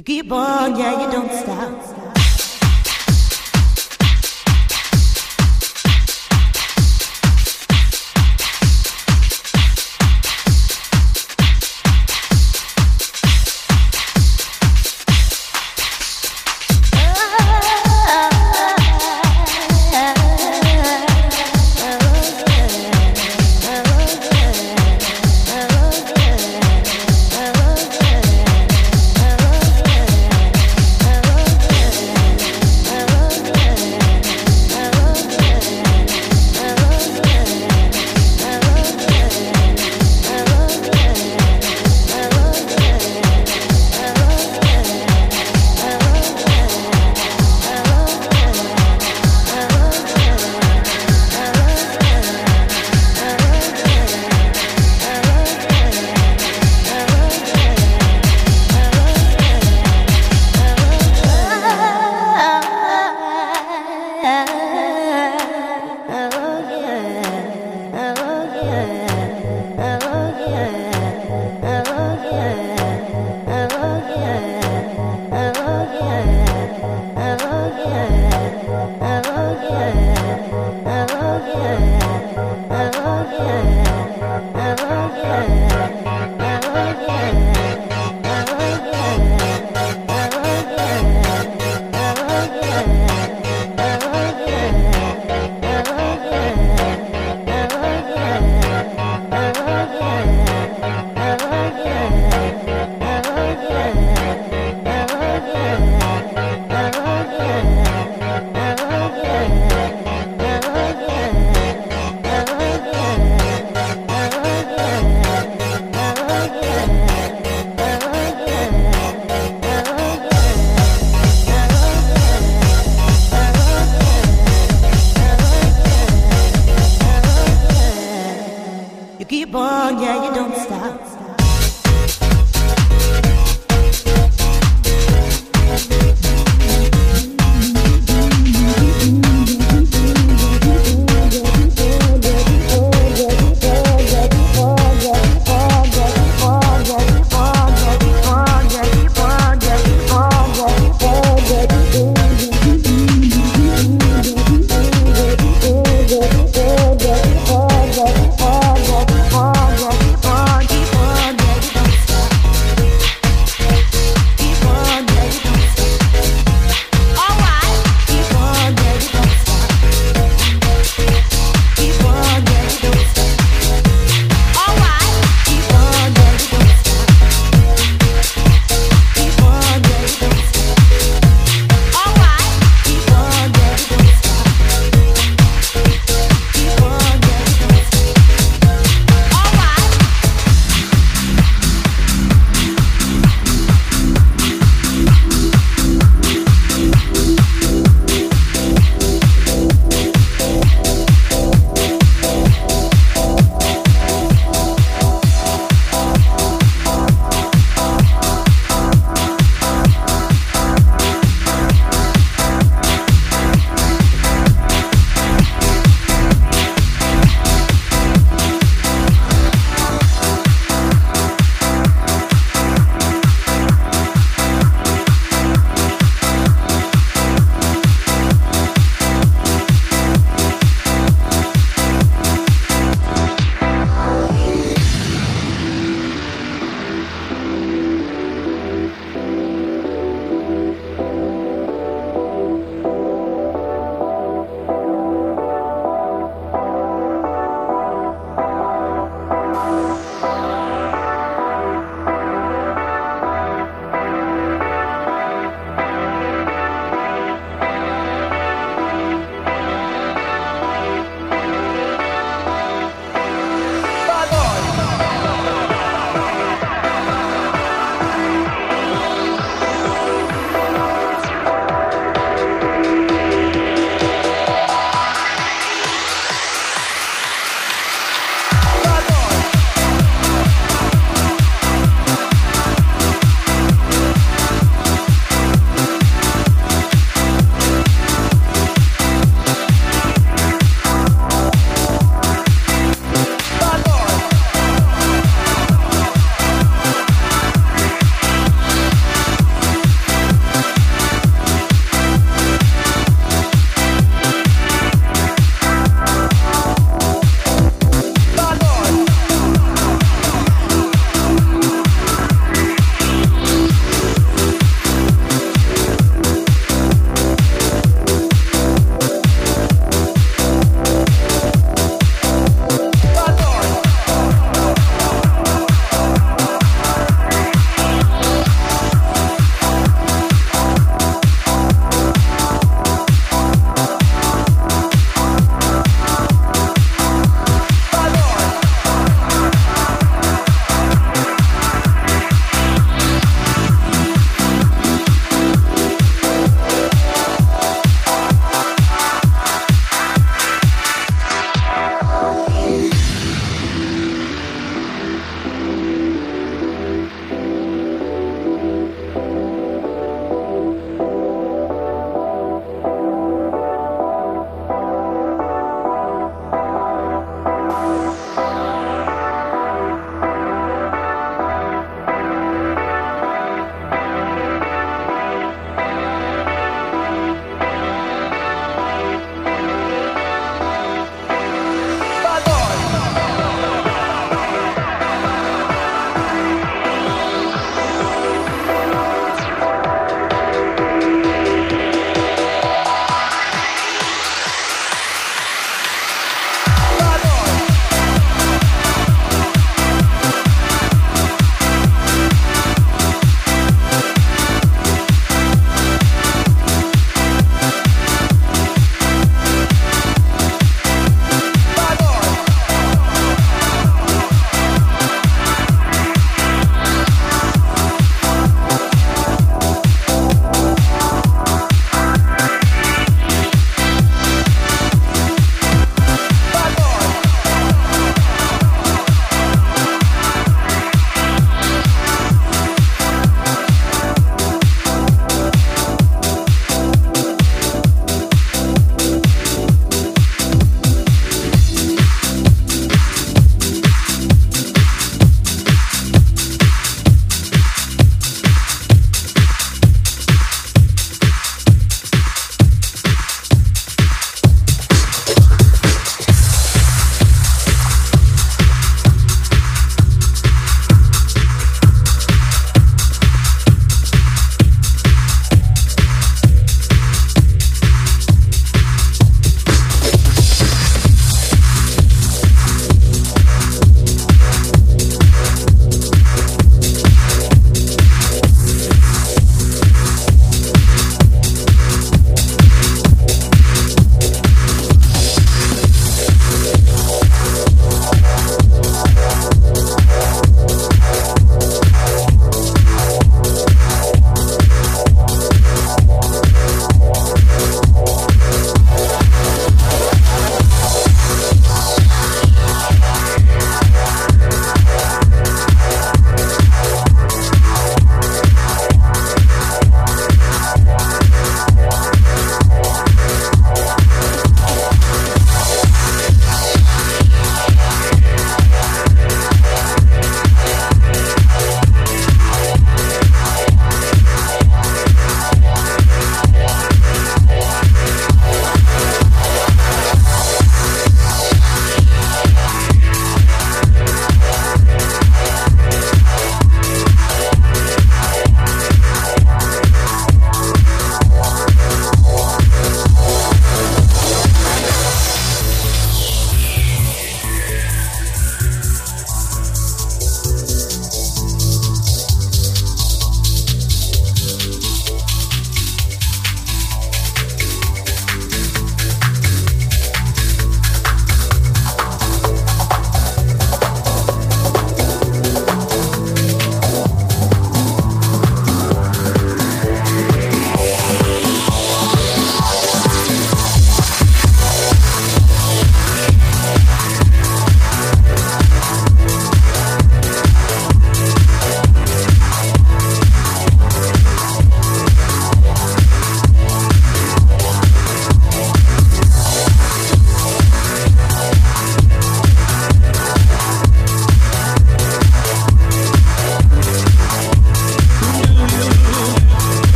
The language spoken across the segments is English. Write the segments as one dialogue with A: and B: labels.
A: You keep on, yeah, you don't stop.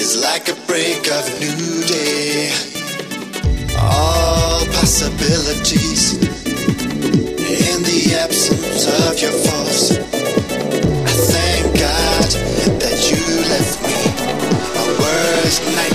B: is like a break of new day. All possibilities in the absence of your force. I thank God that you left me a worst nightmare.